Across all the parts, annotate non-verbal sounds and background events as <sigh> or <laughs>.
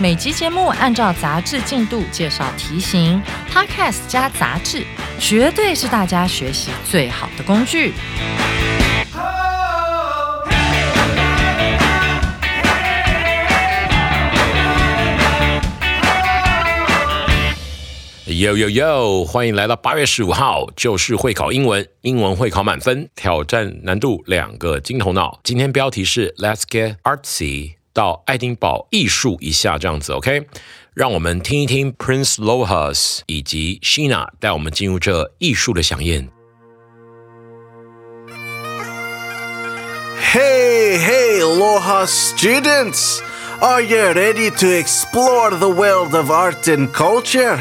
每集节目按照杂志进度介绍题型，Podcast 加杂志，绝对是大家学习最好的工具。Yo yo yo！欢迎来到八月十五号，就是会考英文，英文会考满分，挑战难度两个金头脑。今天标题是 Let's get artsy，到爱丁堡艺术一下这样子，OK？让我们听一听 Prince Lohas 以及 Sheena 带我们进入这艺术的飨宴。 Hey, hey, Aloha students! Are you ready to explore the world of art and culture?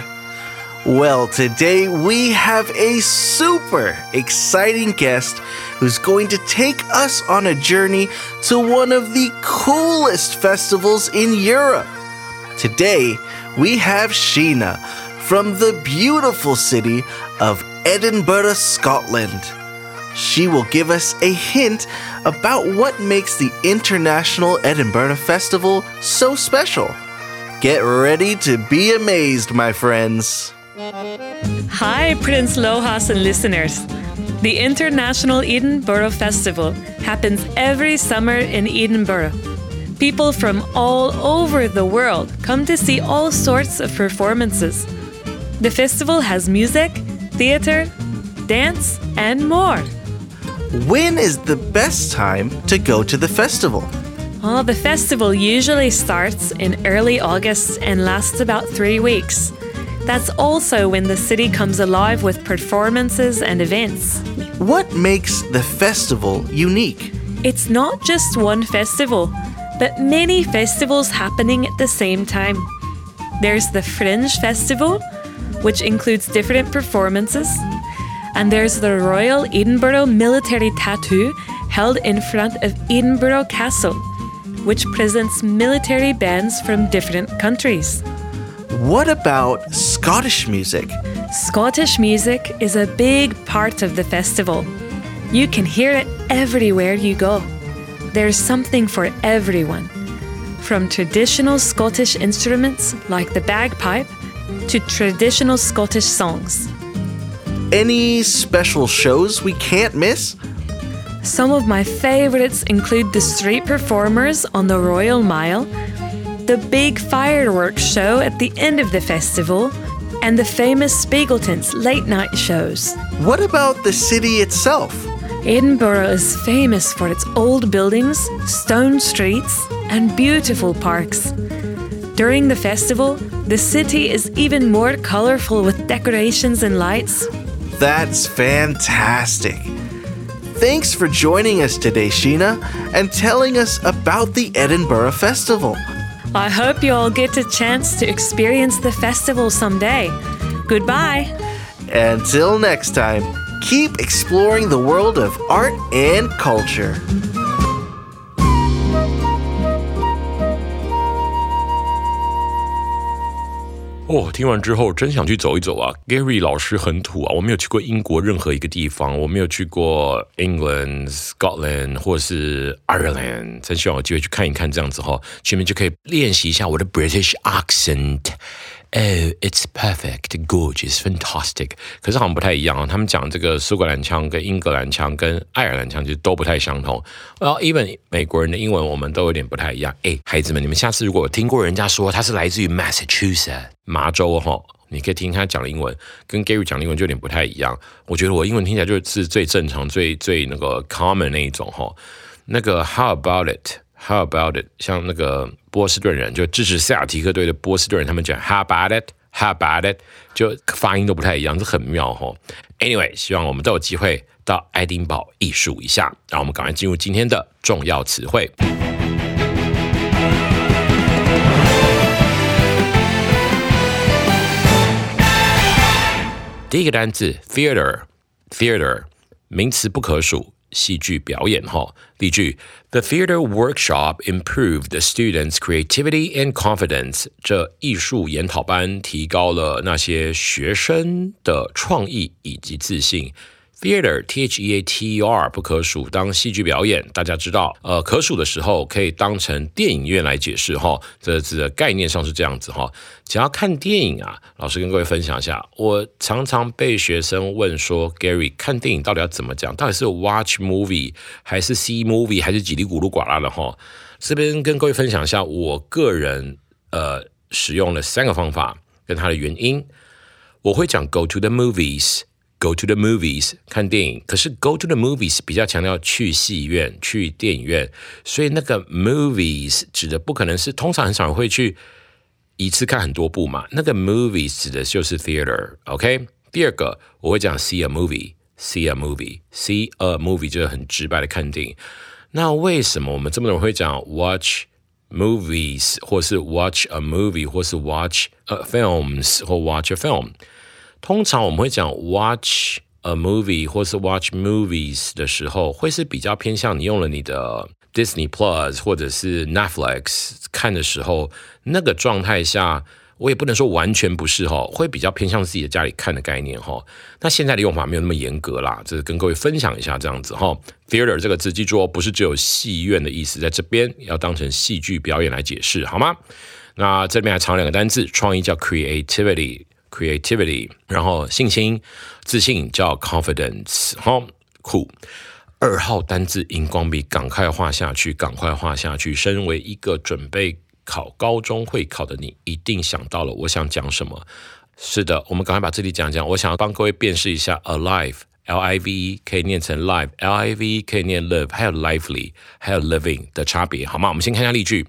Well, today we have a super exciting guest who's going to take us on a journey to one of the coolest festivals in Europe. Today, we have Sheena from the beautiful city of Edinburgh, Scotland. She will give us a hint about what makes the International Edinburgh Festival so special. Get ready to be amazed, my friends. Hi, Prince Lohas and listeners. The International Edinburgh Festival happens every summer in Edinburgh. People from all over the world come to see all sorts of performances. The festival has music, theater, dance, and more. When is the best time to go to the festival? Oh, the festival usually starts in early August and lasts about three weeks. That's also when the city comes alive with performances and events. What makes the festival unique? It's not just one festival, but many festivals happening at the same time. There's the Fringe Festival, which includes different performances, and there's the Royal Edinburgh Military Tattoo held in front of Edinburgh Castle, which presents military bands from different countries. What about Scottish music? Scottish music is a big part of the festival. You can hear it everywhere you go. There's something for everyone. From traditional Scottish instruments like the bagpipe to traditional Scottish songs. Any special shows we can't miss? Some of my favorites include the street performers on the Royal Mile, the big fireworks show at the end of the festival, and the famous Spiegeltons late night shows. What about the city itself? Edinburgh is famous for its old buildings, stone streets, and beautiful parks. During the festival, the city is even more colorful with decorations and lights. That's fantastic. Thanks for joining us today, Sheena, and telling us about the Edinburgh Festival. I hope you all get a chance to experience the festival someday. Goodbye. Until next time, keep exploring the world of art and culture. 哦，听完之后真想去走一走啊！Gary 老师很土啊，我没有去过英国任何一个地方，我没有去过 England、Scotland 或是 Ireland，真希望有机会去看一看，这样子哈，前面就可以练习一下我的 British accent。Oh, it's perfect, gorgeous, fantastic。可是好像不太一样啊，他们讲这个苏格兰腔、跟英格兰腔、跟爱尔兰腔其实都不太相同。然后，even 美国人的英文我们都有点不太一样。哎，孩子们，你们下次如果听过人家说他是来自于 Massachusetts 麻州哈，你可以听他讲英文，跟 Gary 讲英文就有点不太一样。我觉得我英文听起来就是最正常、最最那个 common 那一种哈。那个 How about it? How about it？像那个波士顿人就支持塞尔提克队的波士顿人，他们讲 how about it，how about it 就发音都不太一样，这很妙哦，anyway 希望我们都有机会到爱丁堡一数一下，让我们赶快进入今天的重要词汇。第一个单词 theater，theater 名词不可数。戏剧表演哈。例句：The theater workshop improved the students' creativity and confidence。这艺术研讨班提高了那些学生的创意以及自信。Theater, T H E A T E R，不可数当戏剧表演。大家知道，呃，可数的时候可以当成电影院来解释哈。这字的概念上是这样子哈。想要看电影啊，老师跟各位分享一下。我常常被学生问说，Gary，看电影到底要怎么讲？到底是 watch movie 还是 see movie 还是叽里咕噜呱啦的哈？这边跟各位分享一下，我个人呃使用了三个方法跟它的原因。我会讲 go to the movies。Go to the movies 看电影，可是 Go to the movies 比较强调去戏院、去电影院，所以那个 movies 指的不可能是通常很少人会去一次看很多部嘛。那个 movies 指的就是 theater，OK？第二个我会讲 see a movie，see a movie，see a movie 就是很直白的看电影。那为什么我们这么多人会讲 watch movies，或是 watch a movie，或是 watch a films，或 watch a film？ 通常我们会讲 watch a movie 或是 watch movies 的时候，会是比较偏向你用了你的 Disney Plus 或者是 Netflix 看的时候，那个状态下，我也不能说完全不是哈，会比较偏向自己的家里看的概念哈。那现在的用法没有那么严格啦，这是跟各位分享一下这样子哈。Theater 这个字记住哦，不是只有戏院的意思，在这边要当成戏剧表演来解释好吗？那这边还藏两个单字，创意叫 creativity。creativity，然后信心、自信叫 confidence，好酷。二号单字荧光笔，赶快画下去，赶快画下去。身为一个准备考高中会考的你，一定想到了我想讲什么。是的，我们赶快把这里讲讲。我想要帮各位辨识一下，alive，l i v e 可以念成 live，l i v e 可以念 live，还有 lively，还有 living 的差别，好吗？我们先看一下例句。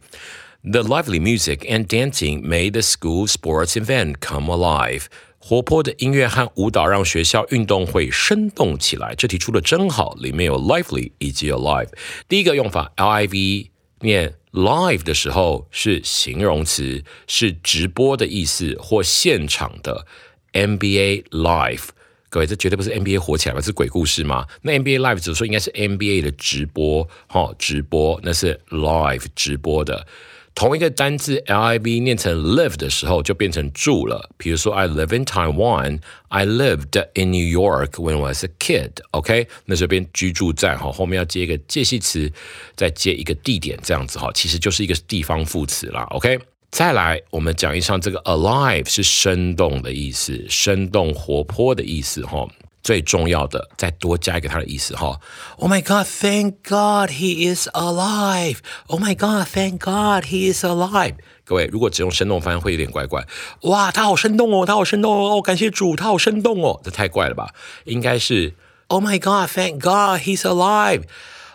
The lively music and dancing made the school sports event come alive. 活泼的音乐和舞蹈让学校运动会生动起来。这题出的真好，里面有 lively 以及 alive。第一个用法 live 念 live 的时候是形容词，是直播的意思或现场的 NBA live。各位，这绝对不是 NBA 火起来吧？是鬼故事吗？那 NBA live 只说应该是 NBA 的直播，哈，直播那是 live 直播的。 同一个单字 L I V 念成 live 的时候，就变成住了。比如说，I live in Taiwan，I lived in New York when I was a kid。OK，那这边居住在哈，后面要接一个介系词，再接一个地点，这样子哈，其实就是一个地方副词啦。OK，再来，我们讲一下这个 alive 是生动的意思，生动活泼的意思哈。最重要的，再多加一个它的意思哈。Oh my God, thank God he is alive. Oh my God, thank God he is alive. 各位，如果只用生动翻译会有点怪怪。哇，他好生动哦，他好生动哦，感谢主，他好生动哦，这太怪了吧？应该是 Oh my God, thank God he is alive.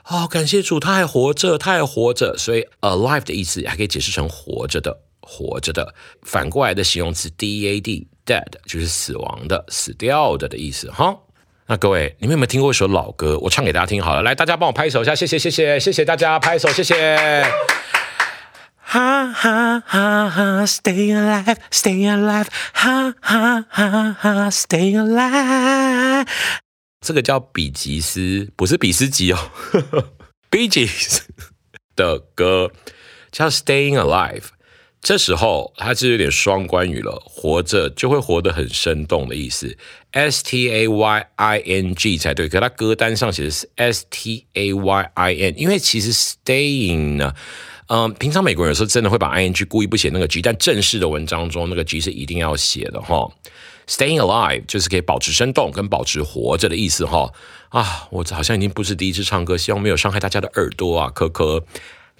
哦，感谢主，他还活着，他还活着。所以 alive 的意思还可以解释成活着的，活着的。反过来的形容词 dead。Dead 就是死亡的、死掉的的意思哈。那各位，你们有没有听过一首老歌？我唱给大家听好了。来，大家帮我拍手一下，谢谢谢谢谢谢大家拍手，谢谢。哈哈哈哈，Stay alive，Stay alive，哈哈哈哈，Stay alive。这个叫比吉斯，不是比斯吉哦，<laughs> 比吉斯的歌叫 Staying Alive。这时候它是有点双关语了，活着就会活得很生动的意思，S T A Y I N G 才对。可它歌单上写的是 S T A Y I N，因为其实 staying 呢，嗯，平常美国人有时候真的会把 I N G 故意不写那个 G，但正式的文章中那个 G 是一定要写的哈。Staying alive 就是可以保持生动跟保持活着的意思哈。啊，我好像已经不是第一次唱歌，希望没有伤害大家的耳朵啊，科科。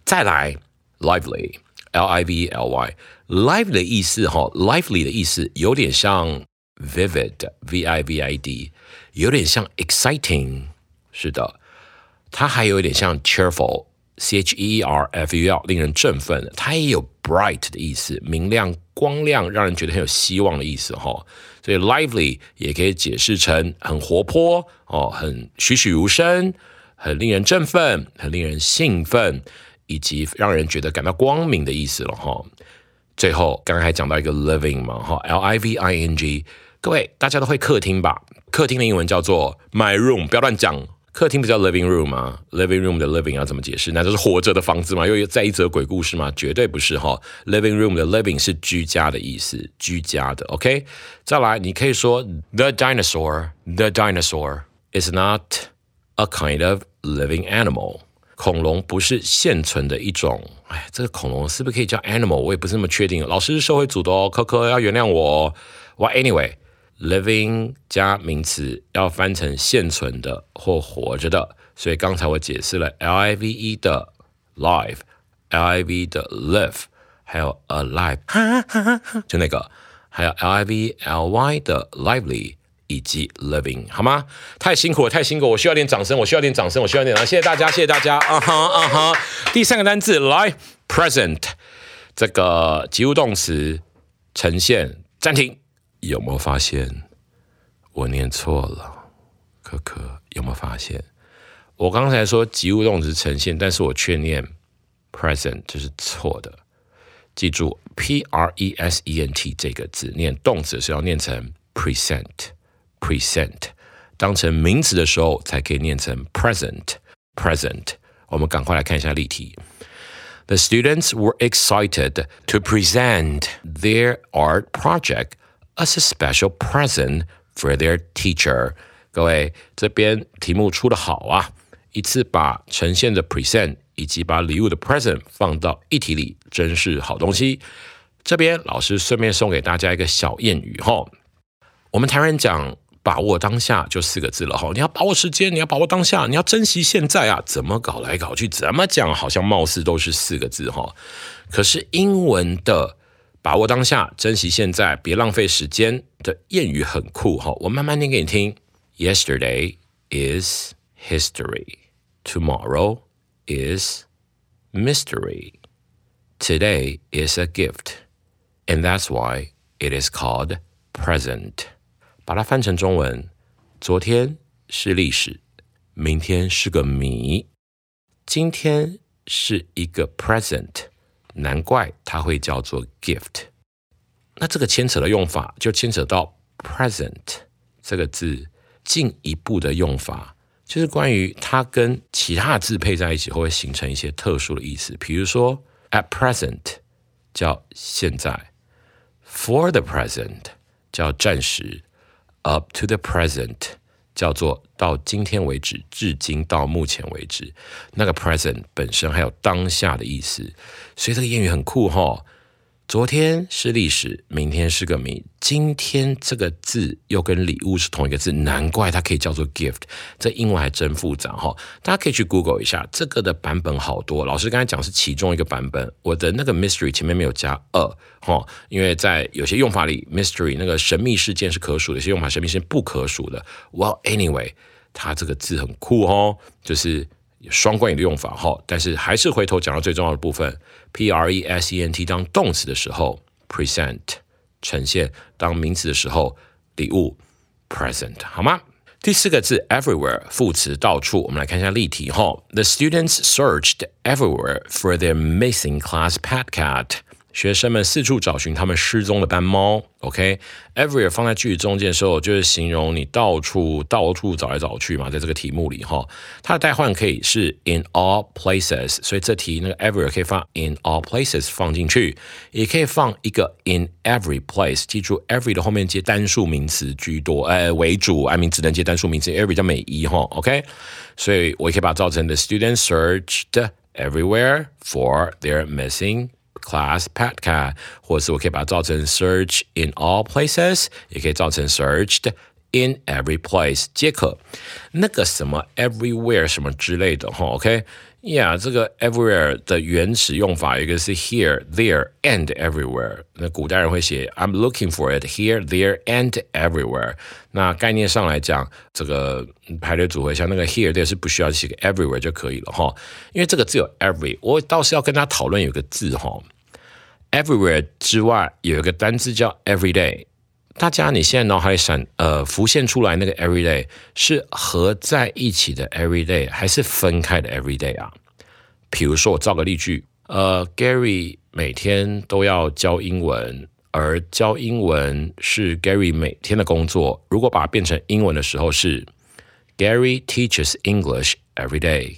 再来，lively。LIVELY，LIVEL 的意思哈，lively 的意思有点像 vivid，V I V I D，有点像 exciting，是的，它还有一点像 cheerful，C H E E R F U L，令人振奋。它也有 bright 的意思，明亮、光亮，让人觉得很有希望的意思哈。所以 lively 也可以解释成很活泼哦，很栩栩如生，很令人振奋，很令人兴奋。以及让人觉得感到光明的意思了哈。最后刚刚还讲到一个 living 嘛哈，L I V I N G，各位大家都会客厅吧？客厅的英文叫做 my room，不要乱讲。客厅不叫 living room 吗？living room 的 living 要怎么解释？那就是活着的房子吗？又在一则鬼故事吗？绝对不是哈。living room 的 living 是居家的意思，居家的。OK，再来，你可以说 the dinosaur，the dinosaur is not a kind of living animal。恐龙不是现存的一种。哎，这个恐龙是不是可以叫 animal？我也不是那么确定。老师是社会组的哦，科科要原谅我。Well anyway。living 加名词要翻成现存的或活着的，所以刚才我解释了 live 的 live，live 的 live，还有 alive，就那个，还有 lively 的 lively 以及 living，好吗？太辛苦了，太辛苦，我需要点掌声，我需要点掌声，我需要点掌声，谢谢大家，谢谢大家，啊哈啊哈。第三个单词来 present，这个及物动词呈现，暂停。有没有发现我念错了？可可有没有发现我刚才说及物动词呈现，但是我却念 present，这是错的。记住 p r e s e n t 这个字念动词是要念成 present present，present，当成名词的时候才可以念成 present，present。我们赶快来看一下例题。The students were excited to present their art project. as a special present for their teacher。各位，这边题目出的好啊！一次把呈现的 present 以及把礼物的 present 放到一题里，真是好东西。这边老师顺便送给大家一个小谚语哈。我们台湾人讲 把握当下就四个字了哈，你要把握时间，你要把握当下，你要珍惜现在啊！怎么搞来搞去，怎么讲，好像貌似都是四个字哈。可是英文的。把握当下，珍惜现在，别浪费时间的谚语很酷哈，我慢慢念给你听。Yesterday is history, tomorrow is mystery, today is a gift, and that's why it is called present。把它翻成中文，昨天是历史，明天是个谜，今天是一个 present。难怪它会叫做 gift。那这个牵扯的用法就牵扯到 present 这个字进一步的用法，就是关于它跟其他字配在一起会形成一些特殊的意思。比如说 at present 叫现在，for the present 叫暂时，up to the present。叫做到今天为止，至今到目前为止，那个 present 本身还有当下的意思，所以这个谚语很酷哈。昨天是历史，明天是个谜。今天这个字又跟礼物是同一个字，难怪它可以叫做 gift。这英文还真复杂哈，大家可以去 Google 一下，这个的版本好多。老师刚才讲是其中一个版本，我的那个 mystery 前面没有加 a 哈，因为在有些用法里，mystery 那个神秘事件是可数的，有些用法神秘事件不可数的。Well anyway，它这个字很酷哦，就是。双关语的用法哈，但是还是回头讲到最重要的部分，p r e s e n t 当动词的时候，present 呈现；当名词的时候，礼物 present 好吗？第四个字 everywhere 副词到处，我们来看一下例题哈。The students searched everywhere for their missing class pet cat. 学生们四处找寻他们失踪的斑猫。OK，everywhere 放在句子中间的时候，就是形容你到处到处找来找去嘛。在这个题目里哈，它的代换可以是 in all places，所以这题那个 everywhere 可以放 in all places 放进去，也可以放一个 in every place。记住，every 的后面接单数名词居多，呃为主，爱名只能接单数名词，every 叫美一哈。OK，所以我也可以把它造成 the students searched everywhere for their missing。 Class pet cat，或者是我可以把它造成 search in all places，也可以造成 searched in every place，皆可。那个什么 everywhere 什么之类的哈，OK，Yeah，这个 everywhere 的原始用法一个是 here、there and everywhere。那古代人会写 I'm looking for it here, there and everywhere。那概念上来讲，这个排列组合像那个 here、there 是不需要写个 everywhere 就可以了哈，因为这个字有 every。我倒是要跟他讨论有个字哈。 Everywhere 之外有一个单字叫 everyday，大家你现在脑海里闪呃浮现出来那个 everyday 是合在一起的 everyday 还是分开的 everyday 啊？比如说我造个例句，呃，Gary 每天都要教英文而教英文是 Gary 每天的工作。如果把它变成英文的时候是 Gary teaches English every day，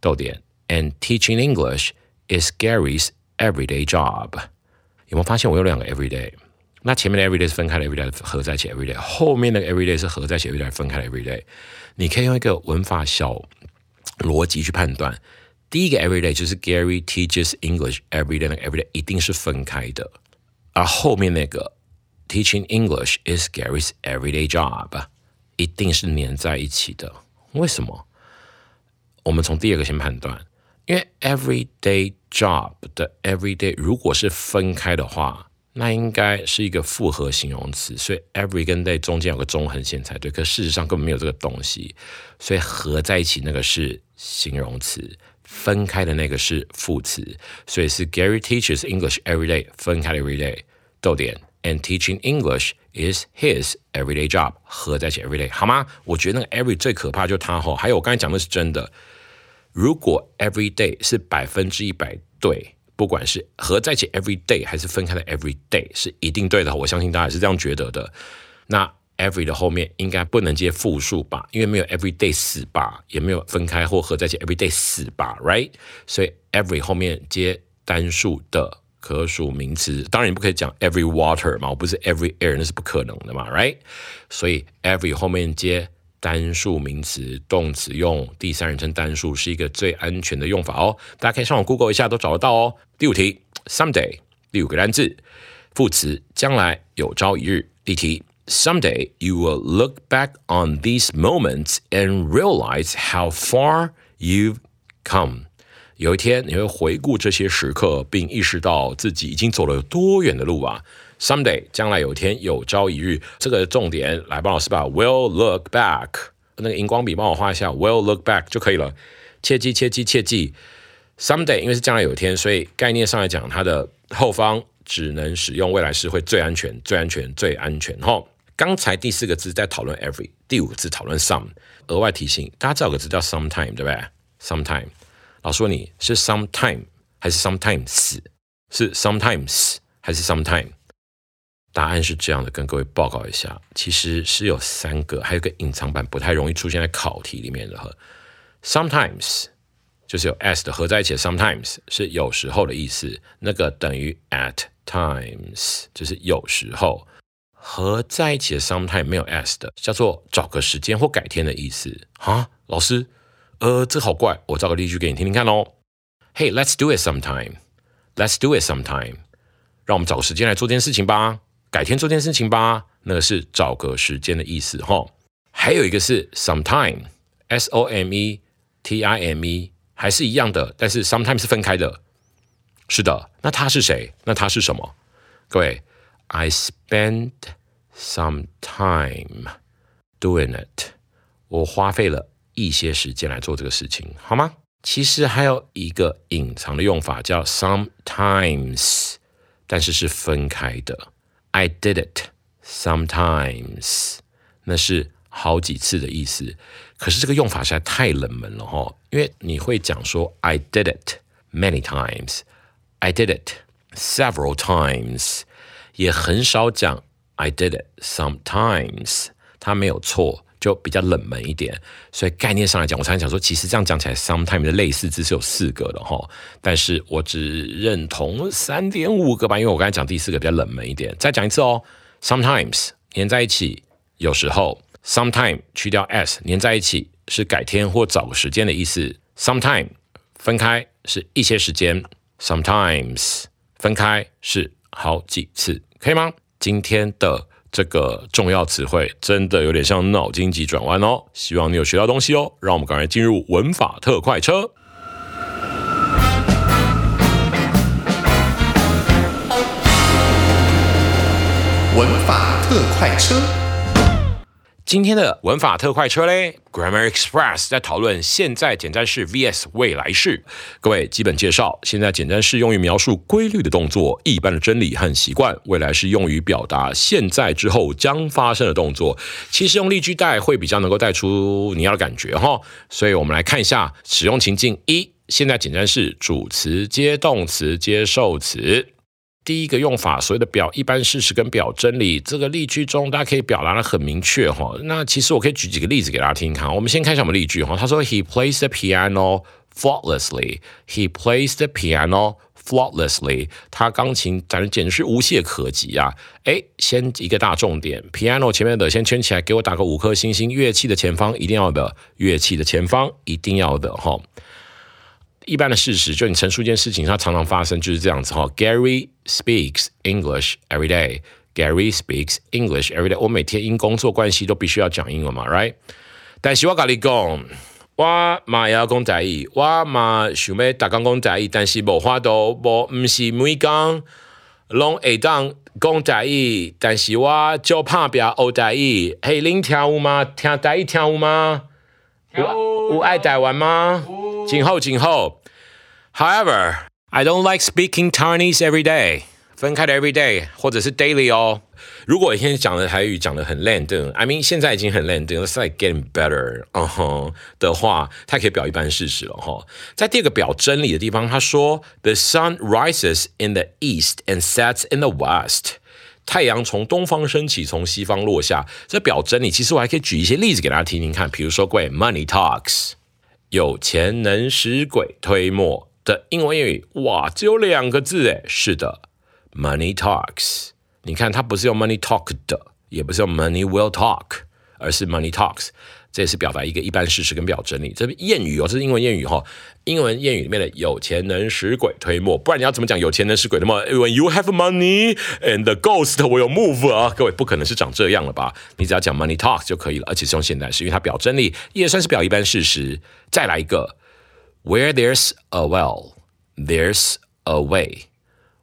逗点，and teaching English is Gary's everyday job。有没有发现我有两个 every day？那前面的 every day 是分开的 every day 合在一起 every day，后面那个 every day 是合在一起 every day 分开的 every day。你可以用一个文法小逻辑去判断。第一个 every day 就是 Gary teaches English every day，那个 every day 一定是分开的，而后面那个 teaching English is Gary's everyday job，一定是连在一起的。为什么？我们从第二个先判断， 因为 everyday job 的 everyday 如果是分开的话，那应该是一个复合形容词，所以 every 跟 day 中间有个中横线才对。可事实上根本没有这个东西，所以合在一起那个是形容词。分开的那个是副词，所以是 Gary teaches English every day，分开的 every day，逗点，and teaching English is his everyday job，合在一起 every day，好吗？我觉得那个 every 最可怕就是它吼，还有我刚才讲的是真的，如果 every day 是百分之一百对，不管是合在一起 every day 还是分开的 every day，是一定对的，我相信大家也是这样觉得的。那 every 的后面应该不能接复数吧，因为没有 every day 死吧，也没有分开或合在一起 every day 死吧，right？所以 every 后面接单数的可数名词，当然你不可以讲 every water 嘛，我不是 every air，那是不可能的嘛，right？所以 every 后面接单数名词，动词用第三人称单数是一个最安全的用法哦，大家可以上网 Google 一下都找得到哦。第五题，someday，第五个单字，副词，将来，有朝一日。例题。Someday you will look back on these moments and realize how far you've come. 有一天你会回顾这些时刻，并意识到自己已经走了多远的路啊！Someday，将来有一天，有朝一日，这个重点来帮老师把 will look back 那个荧光笔帮我画一下，will look back 就可以了。切记，切记，切记！Someday，因为是将来有一天，所以概念上来讲，它的后方只能使用未来时会最安全、最安全、最安全。吼。刚才第四个字在讨论 every，第五个字讨论 some。额外提醒，大家知道个字叫 sometime，对不对？sometime，老师问你是 sometime 还是 sometimes？是 sometimes 还是 sometime？答案是这样的，跟各位报告一下，其实是有三个，还有个隐藏版不太容易出现在考题里面的哈。sometimes 就是有 s 的合在一起的，sometimes 是有时候的意思，那个等于 at times 就是有时候。合在一起的 sometime 没有 s 的，叫做找个时间或改天的意思啊。老师，呃，这好怪，我找个例句给你听听看哦。Hey, let's do it sometime. Let's do it sometime. 让我们找个时间来做件事情吧，改天做件事情吧。那个是找个时间的意思哈。还有一个是 sometime，s o m e t i m e，还是一样的，但是 sometime 是分开的。是的，那他是谁？那他是什么？各位。I spent some time doing it。我花费了一些时间来做这个事情，好吗？其实还有一个隐藏的用法叫 sometimes，但是是分开的。I did it sometimes，那是好几次的意思。可是这个用法实在太冷门了哈，因为你会讲说 I did it many times，I did it several times。也很少讲 I did it sometimes，它没有错，就比较冷门一点。所以概念上来讲，我常常讲说，其实这样讲起来，sometimes 的类似字是有四个的哈。但是我只认同三点五个吧，因为我刚才讲第四个比较冷门一点。再讲一次哦，sometimes 连在一起，有时候；sometime 去掉 s 连在一起是改天或找个时间的意思；sometime 分开是一些时间；sometimes 分开是好几次。可以吗？今天的这个重要词汇真的有点像脑筋急转弯哦，希望你有学到东西哦。让我们赶快进入文法特快车。文法特快车。今天的文法特快车嘞，Grammar Express 在讨论现在简单式 vs 未来式。各位基本介绍：现在简单式用于描述规律的动作、一般的真理和习惯；未来式用于表达现在之后将发生的动作。其实用例句带会比较能够带出你要的感觉哈。所以我们来看一下使用情境一：现在简单式主词接动词接受词。第一个用法，所谓的表一般事实跟表真理，这个例句中大家可以表达的很明确哈。那其实我可以举几个例子给大家听看。我们先看一下我们例句哈。他说：“He plays the piano flawlessly. He plays the piano flawlessly. 他钢琴简直简直是无懈可击啊！哎，先一个大重点，piano 前面的先圈起来，给我打个五颗星星。乐器的前方一定要的，乐器的前方一定要的哈。”一般的事实，就你陈述一件事情，它常常发生就是这样子哈。Gary speaks English every day. Gary speaks English every day. 我每天因工作关系都必须要讲英文嘛，right？但是我跟你讲，我嘛要讲台语，我嘛想要打讲讲台语，但是无法度，无唔是每讲拢会当讲台语，但是我就怕别学台语。嘿，恁听有吗？听台语听有吗？有有爱台湾吗？今后今后。However, I don't like speaking Chinese every day. 分开的 every day 或者是 daily 哦。如果一天讲的台语讲的很烂的，I mean 现在已经很烂的，It's like getting better，嗯哼的话，它可以表一般事实了哈。在第二个表真理的地方，他说 The sun rises in the east and sets in the west。太阳从东方升起，从西方落下。这表真理，其实我还可以举一些例子给大家听听看。比如说，各位 Money talks， 有钱能使鬼推磨。的英文谚语哇，只有两个字诶，是的，money talks。你看，它不是用 money talk 的，也不是用 money will talk，而是 money talks。这也是表达一个一般事实跟表真理。这谚语哦，这是英文谚语哈。英文谚语里面的有钱能使鬼推磨，不然你要怎么讲有钱能使鬼推磨？When you have money and the ghost will move 啊，各位不可能是长这样了吧？你只要讲 money talk 就可以了，而且是用现代式，因为它表真理也算是表一般事实。再来一个。Where there's a well, there's a way.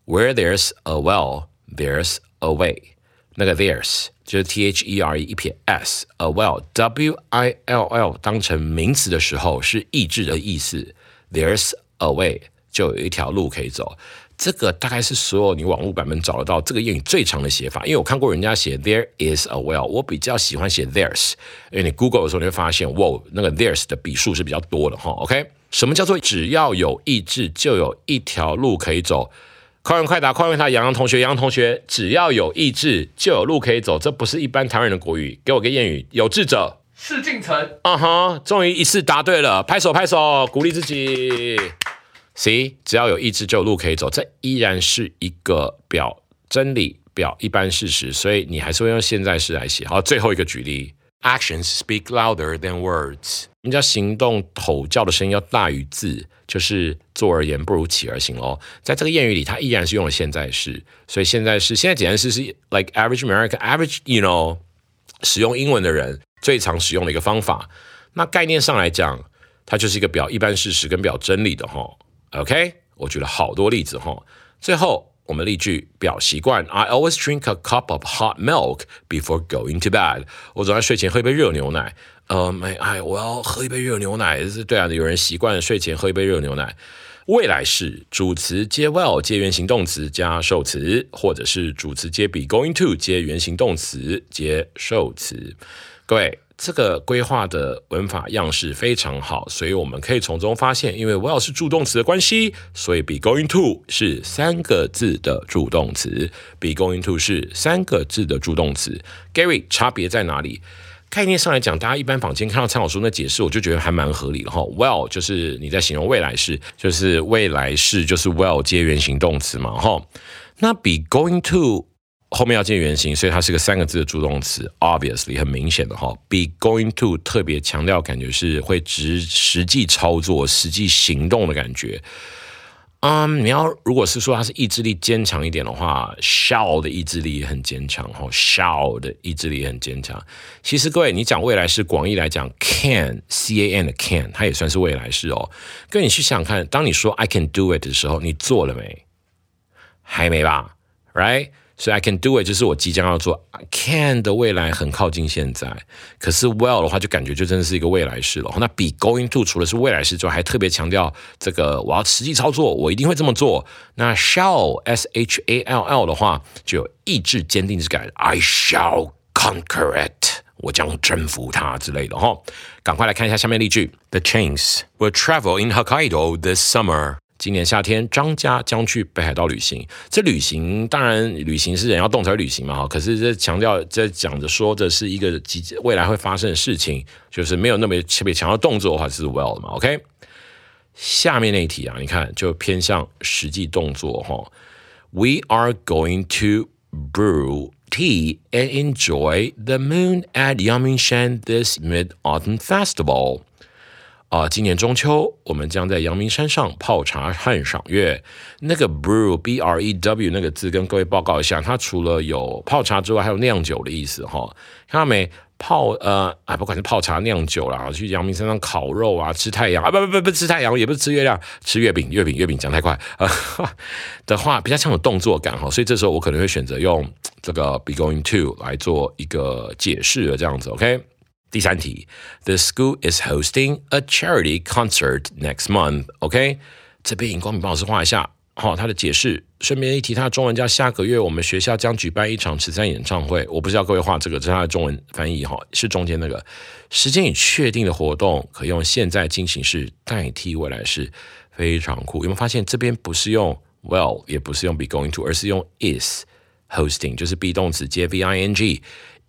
Where there's a well, there's a way. 那个 there's 就是 t h e r e 一撇 s a well w i l l 当成名词的时候是意志的意思。There's a way 就有一条路可以走。这个大概是所有你网络版本找得到这个谚语最长的写法，因为我看过人家写 there is a well，我比较喜欢写 there's，因为你 Google 的时候你会发现，哇，那个 there's 的笔数是比较多的哈。OK。什么叫做只要有意志就有一条路可以走？快问快答，快问他杨洋同学，杨洋同学，只要有意志就有路可以走，这不是一般台湾人的国语。给我个谚语，有志者事竟成。啊哈，终于一次答对了，拍手拍手，鼓励自己。C，只要有意志就有路可以走，这依然是一个表真理，表一般事实，所以你还是会用现在式来写。好，最后一个举例。Actions speak louder than words。人家行动吼叫的声音要大于字，就是坐而言不如起而行哦。在这个谚语里，它依然是用了现在式，所以现在式现在简单式是 like average American average you know 使用英文的人最常使用的一个方法。那概念上来讲，它就是一个表一般事实跟表真理的哈。OK，我举了好多例子哈。最后。我们例句表习惯：I always drink a cup of hot milk before going to bed。我总在睡前喝一杯热牛奶。呃，没，哎，我要喝一杯热牛奶。是对啊，有人习惯睡前喝一杯热牛奶。未来式主词接 will 接原形动词加受词，或者是主词接 be going to 接原形动词接受词。各位。这个规划的文法样式非常好，所以我们可以从中发现，因为 will 是助动词的关系，所以 be going to 是三个字的助动词。be going to 是三个字的助动词。Gary 差别在哪里？概念上来讲，大家一般坊间看到参考书那解释，我就觉得还蛮合理的哈。Well 就是你在形容未来式，就是未来式就是 will 接原形动词嘛哈。那 be going to 后面要接原形，所以它是个三个字的助动词，obviously 很明显的哈。be going to 特别强调感觉是会实实际操作、实际行动的感觉。嗯，你要如果是说它是意志力坚强一点的话，shall 的意志力也很坚强哈，shall 的意志力也很坚强。其实各位，你讲未来式广义来讲，can c a n 的 can 它也算是未来式哦。各位，你去想想看，当你说 I can do it 的时候，你做了没？还没吧？Right？所以 I can do it 就是我即将要做，can 的未来很靠近现在，可是 will 的话就感觉就真的是一个未来式了。那 be going to 除了是未来式之外，还特别强调这个我要实际操作，我一定会这么做。那 shall s h a l l 的话就有意志坚定之感，I shall conquer it，我将征服它之类的哈。赶快来看一下下面例句：The chains will travel in Hokkaido this summer。今年夏天张家将去北海道旅行。这旅行当然旅行是人要动才会旅行嘛哈，可是这强调在讲着说的是一个即未来会发生的事情，就是没有那么特别强调动作的话是 well 嘛，OK。下面那一题啊，你看就偏向实际动作哈。We are going to brew tea and enjoy the moon at Yangmingshan this Mid-Autumn Festival. 啊，今年中秋，我们将在阳明山上泡茶和赏月。那个 brew b r e w 那个字，跟各位报告一下，它除了有泡茶之外，还有酿酒的意思哈。看到没？泡呃啊，不管是泡茶、酿酒啦，去阳明山上烤肉啊，吃太阳啊，不不不不吃太阳，也不是吃月亮，吃月饼，月饼月饼讲太快啊 <laughs> 的话，比较像有动作感哈。所以这时候我可能会选择用这个 be going to 来做一个解释的这样子，OK。第三题，The school is hosting a charity concert next month。OK，这边荧光笔帮老师画一下，好，它的解释。顺便一提，它的中文叫下个月我们学校将举办一场慈善演唱会。我不知道各位画这个，这是它的中文翻译哈，是中间那个时间已确定的活动，可用现在进行式代替未来式，非常酷。有没有发现这边不是用 will，也不是用 be going to，而是用 is hosting，就是 be 动词接 v i n g。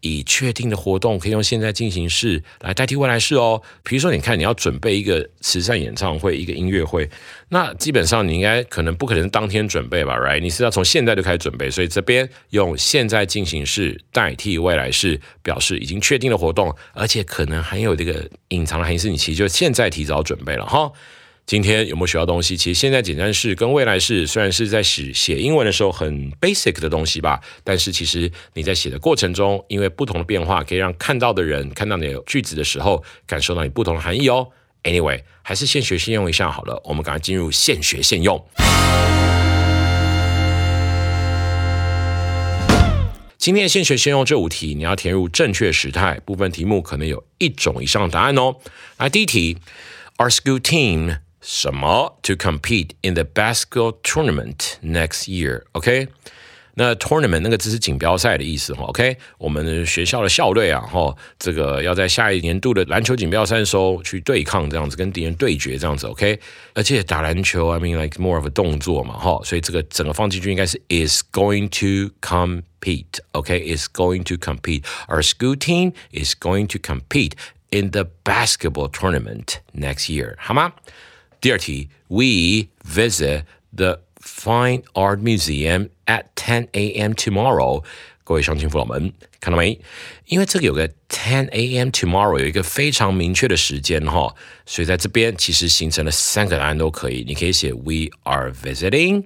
已确定的活动可以用现在进行式来代替未来式哦。比如说，你看你要准备一个慈善演唱会、一个音乐会，那基本上你应该可能不可能当天准备吧，right？你是要从现在就开始准备，所以这边用现在进行式代替未来式，表示已经确定的活动，而且可能还有这个隐藏的含义是你其实就现在提早准备了哈。今天有没有学到东西？其实现在简单式跟未来式虽然是在写写英文的时候很 basic 的东西吧，但是其实你在写的过程中，因为不同的变化，可以让看到的人看到你的句子的时候，感受到你不同的含义哦。Anyway，还是现学现用一下好了。我们赶快进入现学现用。今天现学现用这五题，你要填入正确时态。部分题目可能有一种以上答案哦。来，第一题，Our school team。什么 to compete in the basketball tournament next year? OK，那 tournament 那个字是锦标赛的意思哈。OK，我们学校的校队啊，哈，这个要在下一年度的篮球锦标赛的时候去对抗，这样子跟敌人对决这样子。OK，而且打篮球，I mean like more of a 动作嘛，哈，所以这个整个放进去应该是 is going to compete。OK，is going to compete. Our school team is going to compete in the basketball tournament next year，好吗？ 第二题，We visit the Fine Art Museum at 10 a.m. tomorrow。各位乡亲父老们，看到没？因为这个有个10 a.m. tomorrow，有一个非常明确的时间哈，所以在这边其实形成了三个答案都可以。你可以写 We are visiting，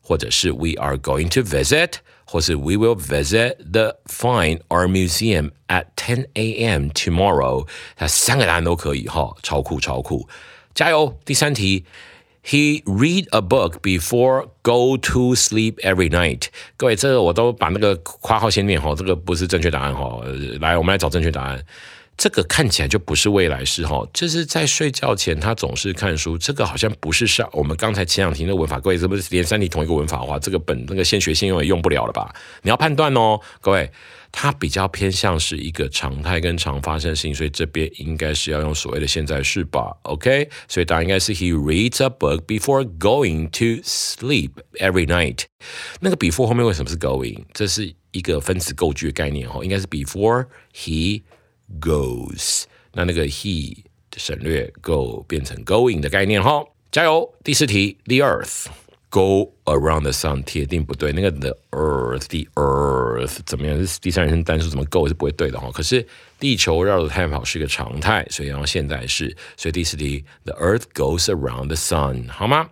或者是 We are going to visit，或是 We will visit the Fine Art Museum at 10 a.m. tomorrow。它三个答案都可以哈，超酷超酷。 加油！第三题，He read a book before go to sleep every night。各位，这个我都把那个括号先念好，这个不是正确答案哈。来，我们来找正确答案。这个看起来就不是未来式哈，就是在睡觉前他总是看书。这个好像不是上我们刚才前两题的文法。各位，是不是连三题同一个文法的话，这个本那个现学现用也用不了了吧？你要判断哦，各位。它比较偏向是一个常态跟常发生性，所以这边应该是要用所谓的现在式吧，OK？所以答案应该是 He reads a book before going to sleep every night。那个 before 后面为什么是 going？这是一个分词构句的概念哈，应该是 before he goes。那那个 he 省略 go 变成 going 的概念哈，加油！第四题，The Earth。Go around the sun，铁定不对。那个 the earth，the earth 怎么样？是第三人称单数，怎么 go 是不会对的哈。可是地球绕着太阳跑是一个常态，所以要现在是。所以第四题，the earth goes around the sun，好吗？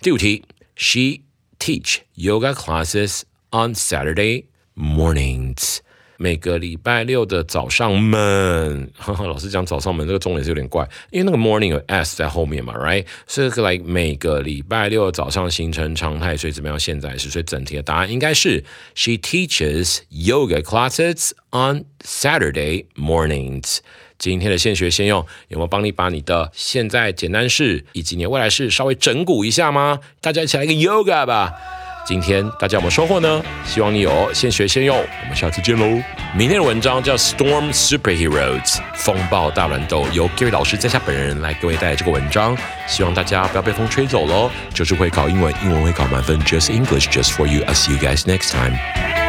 第五题，She teach yoga classes on Saturday mornings。 每个礼拜六的早上们，<laughs> 老师讲早上们这个重点是有点怪，因为那个 morning 有 s 在后面嘛，right？所以 like 每个礼拜六早上形成常态，所以怎么样？现在是，所以整体的答案应该是 She teaches yoga classes on Saturday mornings。今天的现学现用有没有帮你把你的现在简单式以及你的未来式稍微整蛊一下吗？大家一起来一个 yoga 吧！今天大家有没有收获呢？希望你有，先学先用。我们下次见喽！明天的文章叫《Storm Superheroes》风暴大乱斗，由 Gary 老师在下本人来各位带来这个文章。希望大家不要被风吹走喽。就是会考英文，英文会考满分。Just English, just for you. I'll see you guys next time.